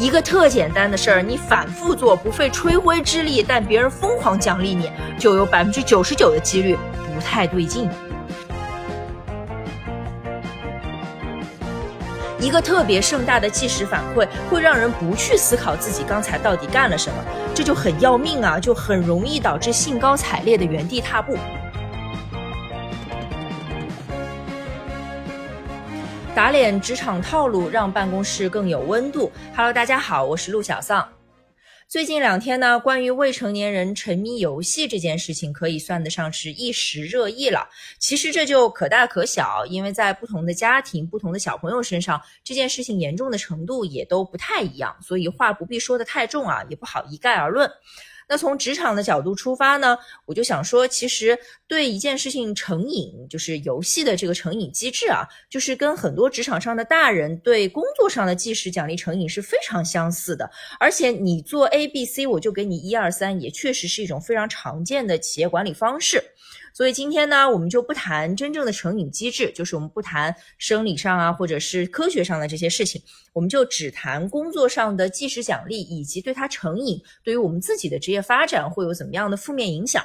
一个特简单的事儿，你反复做，不费吹灰之力，但别人疯狂奖励你，就有百分之九十九的几率不太对劲。一个特别盛大的即时反馈，会让人不去思考自己刚才到底干了什么，这就很要命啊，就很容易导致兴高采烈的原地踏步。打脸职场套路，让办公室更有温度。Hello，大家好，我是陆小丧。最近两天呢，关于未成年人沉迷游戏这件事情，可以算得上是一时热议了。其实这就可大可小，因为在不同的家庭、不同的小朋友身上，这件事情严重的程度也都不太一样。所以话不必说的太重啊，也不好一概而论。那从职场的角度出发呢，我就想说，其实对一件事情成瘾，就是游戏的这个成瘾机制啊，就是跟很多职场上的大人对工作上的计时奖励成瘾是非常相似的。而且你做 A、B、C，我就给你一二三，也确实是一种非常常见的企业管理方式。所以今天呢，我们就不谈真正的成瘾机制，就是我们不谈生理上啊，或者是科学上的这些事情，我们就只谈工作上的即时奖励，以及对它成瘾对于我们自己的职业发展会有怎么样的负面影响。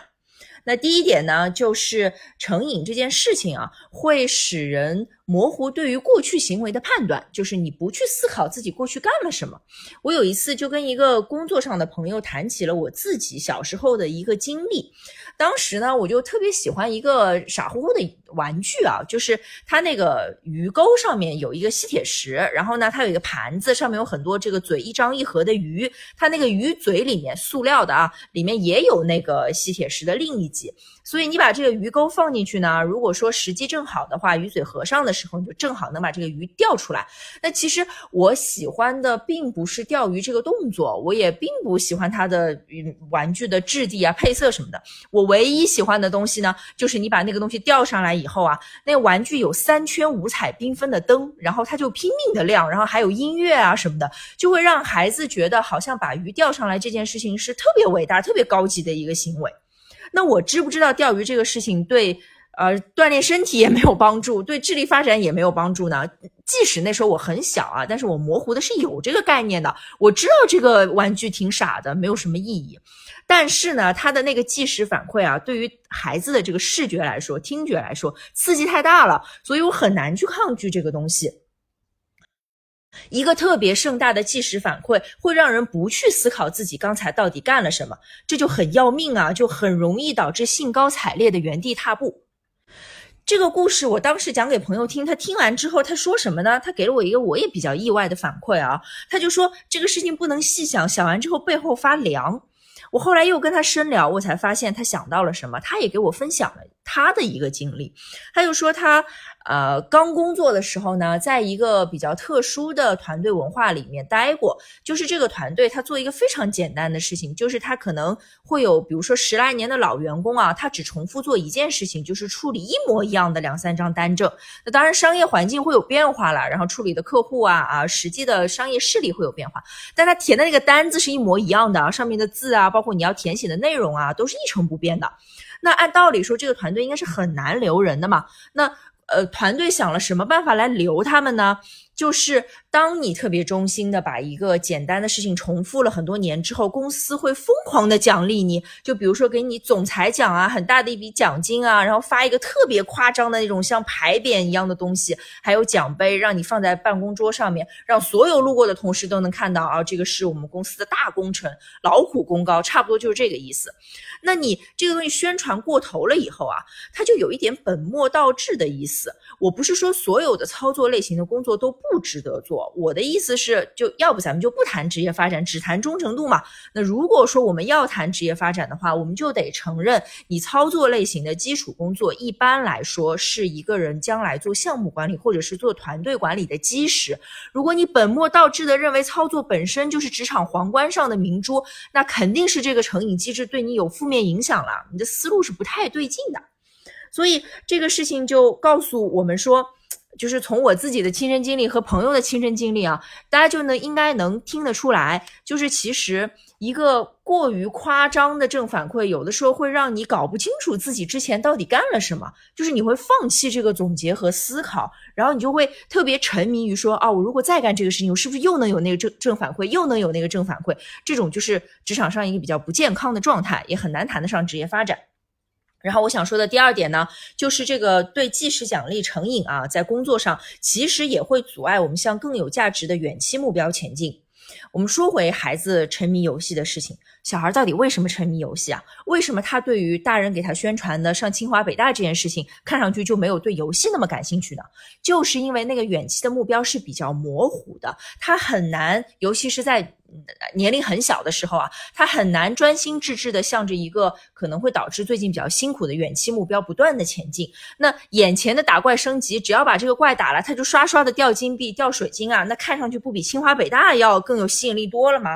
那第一点呢，就是成瘾这件事情啊，会使人模糊对于过去行为的判断，就是你不去思考自己过去干了什么。我有一次就跟一个工作上的朋友谈起了我自己小时候的一个经历。当时呢，我就特别喜欢一个傻乎乎的玩具啊，就是它那个鱼钩上面有一个吸铁石，然后呢，它有一个盘子，上面有很多这个嘴一张一合的鱼，它那个鱼嘴里面塑料的啊，里面也有那个吸铁石的另一极。所以你把这个鱼钩放进去呢，如果说时机正好的话，鱼嘴合上的时候，你就正好能把这个鱼钓出来。那其实我喜欢的并不是钓鱼这个动作，我也并不喜欢它的玩具的质地啊、配色什么的。我唯一喜欢的东西呢，就是你把那个东西钓上来以后啊，那玩具有三圈五彩缤纷的灯，然后它就拼命的亮，然后还有音乐啊什么的，就会让孩子觉得好像把鱼钓上来这件事情是特别伟大、特别高级的一个行为。那我知不知道钓鱼这个事情对呃锻炼身体也没有帮助，对智力发展也没有帮助呢？即使那时候我很小啊，但是我模糊的是有这个概念的。我知道这个玩具挺傻的，没有什么意义。但是呢，它的那个即时反馈啊，对于孩子的这个视觉来说、听觉来说，刺激太大了，所以我很难去抗拒这个东西。一个特别盛大的即时反馈，会让人不去思考自己刚才到底干了什么，这就很要命啊，就很容易导致兴高采烈的原地踏步。这个故事我当时讲给朋友听，他听完之后他说什么呢？他给了我一个我也比较意外的反馈啊，他就说这个事情不能细想，想完之后背后发凉。我后来又跟他深聊，我才发现他想到了什么，他也给我分享了他的一个经历，他就说他。呃，刚工作的时候呢，在一个比较特殊的团队文化里面待过，就是这个团队他做一个非常简单的事情，就是他可能会有，比如说十来年的老员工啊，他只重复做一件事情，就是处理一模一样的两三张单证。那当然，商业环境会有变化了，然后处理的客户啊啊，实际的商业势力会有变化，但他填的那个单子是一模一样的，上面的字啊，包括你要填写的内容啊，都是一成不变的。那按道理说，这个团队应该是很难留人的嘛？那呃，团队想了什么办法来留他们呢？就是当你特别忠心的把一个简单的事情重复了很多年之后，公司会疯狂的奖励你，就比如说给你总裁奖啊，很大的一笔奖金啊，然后发一个特别夸张的那种像牌匾一样的东西，还有奖杯，让你放在办公桌上面，让所有路过的同事都能看到啊，这个是我们公司的大功臣，劳苦功高，差不多就是这个意思。那你这个东西宣传过头了以后啊，它就有一点本末倒置的意思。我不是说所有的操作类型的工作都不值得做，我的意思是，就要不咱们就不谈职业发展，只谈忠诚度嘛。那如果说我们要谈职业发展的话，我们就得承认，你操作类型的基础工作，一般来说是一个人将来做项目管理或者是做团队管理的基石。如果你本末倒置的认为操作本身就是职场皇冠上的明珠，那肯定是这个成瘾机制对你有负面影响了，你的思路是不太对劲的。所以这个事情就告诉我们说，就是从我自己的亲身经历和朋友的亲身经历啊，大家就能应该能听得出来，就是其实。一个过于夸张的正反馈，有的时候会让你搞不清楚自己之前到底干了什么，就是你会放弃这个总结和思考，然后你就会特别沉迷于说啊，我如果再干这个事情，我是不是又能有那个正正反馈，又能有那个正反馈？这种就是职场上一个比较不健康的状态，也很难谈得上职业发展。然后我想说的第二点呢，就是这个对即时奖励成瘾啊，在工作上其实也会阻碍我们向更有价值的远期目标前进。我们说回孩子沉迷游戏的事情，小孩到底为什么沉迷游戏啊？为什么他对于大人给他宣传的上清华北大这件事情，看上去就没有对游戏那么感兴趣呢？就是因为那个远期的目标是比较模糊的，他很难，尤其是在。年龄很小的时候啊，他很难专心致志的向着一个可能会导致最近比较辛苦的远期目标不断的前进。那眼前的打怪升级，只要把这个怪打了，他就刷刷的掉金币、掉水晶啊，那看上去不比清华北大要更有吸引力多了吗？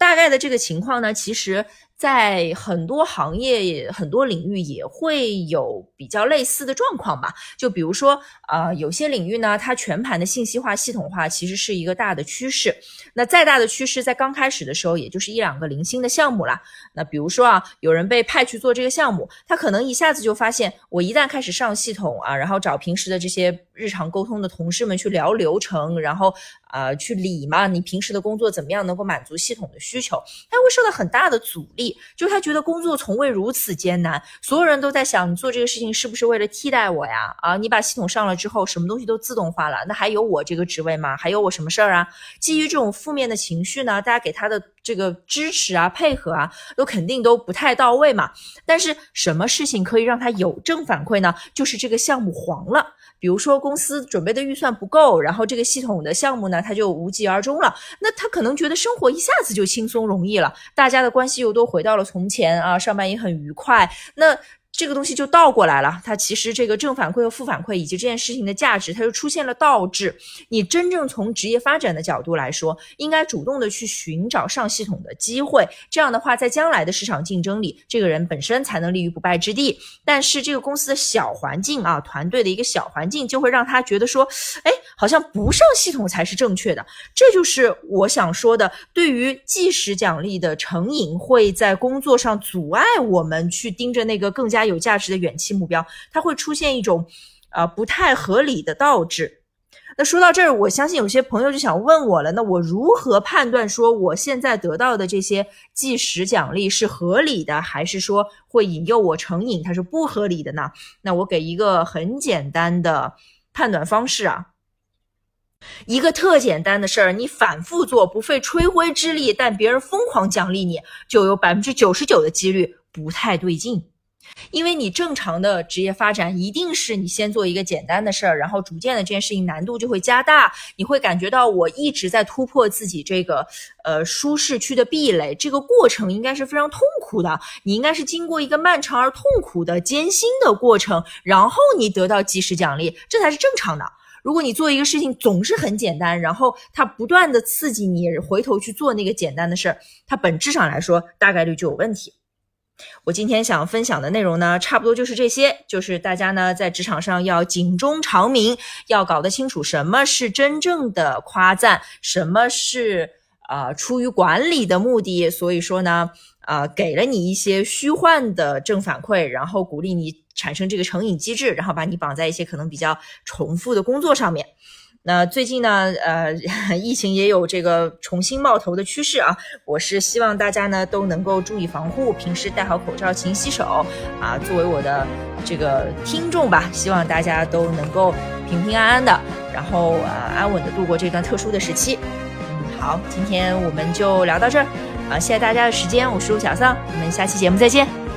大概的这个情况呢，其实。在很多行业、很多领域也会有比较类似的状况吧。就比如说，啊，有些领域呢，它全盘的信息化、系统化其实是一个大的趋势。那再大的趋势，在刚开始的时候，也就是一两个零星的项目啦。那比如说啊，有人被派去做这个项目，他可能一下子就发现，我一旦开始上系统啊，然后找平时的这些日常沟通的同事们去聊流程，然后啊去理嘛，你平时的工作怎么样能够满足系统的需求，他会受到很大的阻力。就他觉得工作从未如此艰难，所有人都在想你做这个事情是不是为了替代我呀？啊，你把系统上了之后，什么东西都自动化了，那还有我这个职位吗？还有我什么事儿啊？基于这种负面的情绪呢，大家给他的这个支持啊、配合啊，都肯定都不太到位嘛。但是什么事情可以让他有正反馈呢？就是这个项目黄了。比如说公司准备的预算不够，然后这个系统的项目呢，他就无疾而终了。那他可能觉得生活一下子就轻松容易了，大家的关系又都回到了从前啊，上班也很愉快。那。这个东西就倒过来了，它其实这个正反馈和负反馈以及这件事情的价值，它就出现了倒置。你真正从职业发展的角度来说，应该主动的去寻找上系统的机会，这样的话，在将来的市场竞争里，这个人本身才能立于不败之地。但是这个公司的小环境啊，团队的一个小环境，就会让他觉得说，哎，好像不上系统才是正确的。这就是我想说的，对于计时奖励的成瘾，会在工作上阻碍我们去盯着那个更加。有价值的远期目标，它会出现一种，呃，不太合理的倒置。那说到这儿，我相信有些朋友就想问我了：那我如何判断说我现在得到的这些计时奖励是合理的，还是说会引诱我成瘾，它是不合理的呢？那我给一个很简单的判断方式啊，一个特简单的事儿，你反复做，不费吹灰之力，但别人疯狂奖励你，就有百分之九十九的几率不太对劲。因为你正常的职业发展，一定是你先做一个简单的事儿，然后逐渐的这件事情难度就会加大，你会感觉到我一直在突破自己这个呃舒适区的壁垒，这个过程应该是非常痛苦的，你应该是经过一个漫长而痛苦的艰辛的过程，然后你得到及时奖励，这才是正常的。如果你做一个事情总是很简单，然后它不断的刺激你回头去做那个简单的事儿，它本质上来说大概率就有问题。我今天想分享的内容呢，差不多就是这些，就是大家呢在职场上要警钟长鸣，要搞得清楚什么是真正的夸赞，什么是啊出于管理的目的。所以说呢，啊给了你一些虚幻的正反馈，然后鼓励你产生这个成瘾机制，然后把你绑在一些可能比较重复的工作上面。那最近呢，呃，疫情也有这个重新冒头的趋势啊。我是希望大家呢都能够注意防护，平时戴好口罩，勤洗手啊。作为我的这个听众吧，希望大家都能够平平安安的，然后呃安稳的度过这段特殊的时期。嗯，好，今天我们就聊到这儿啊，谢谢大家的时间，我是陆小桑，我们下期节目再见。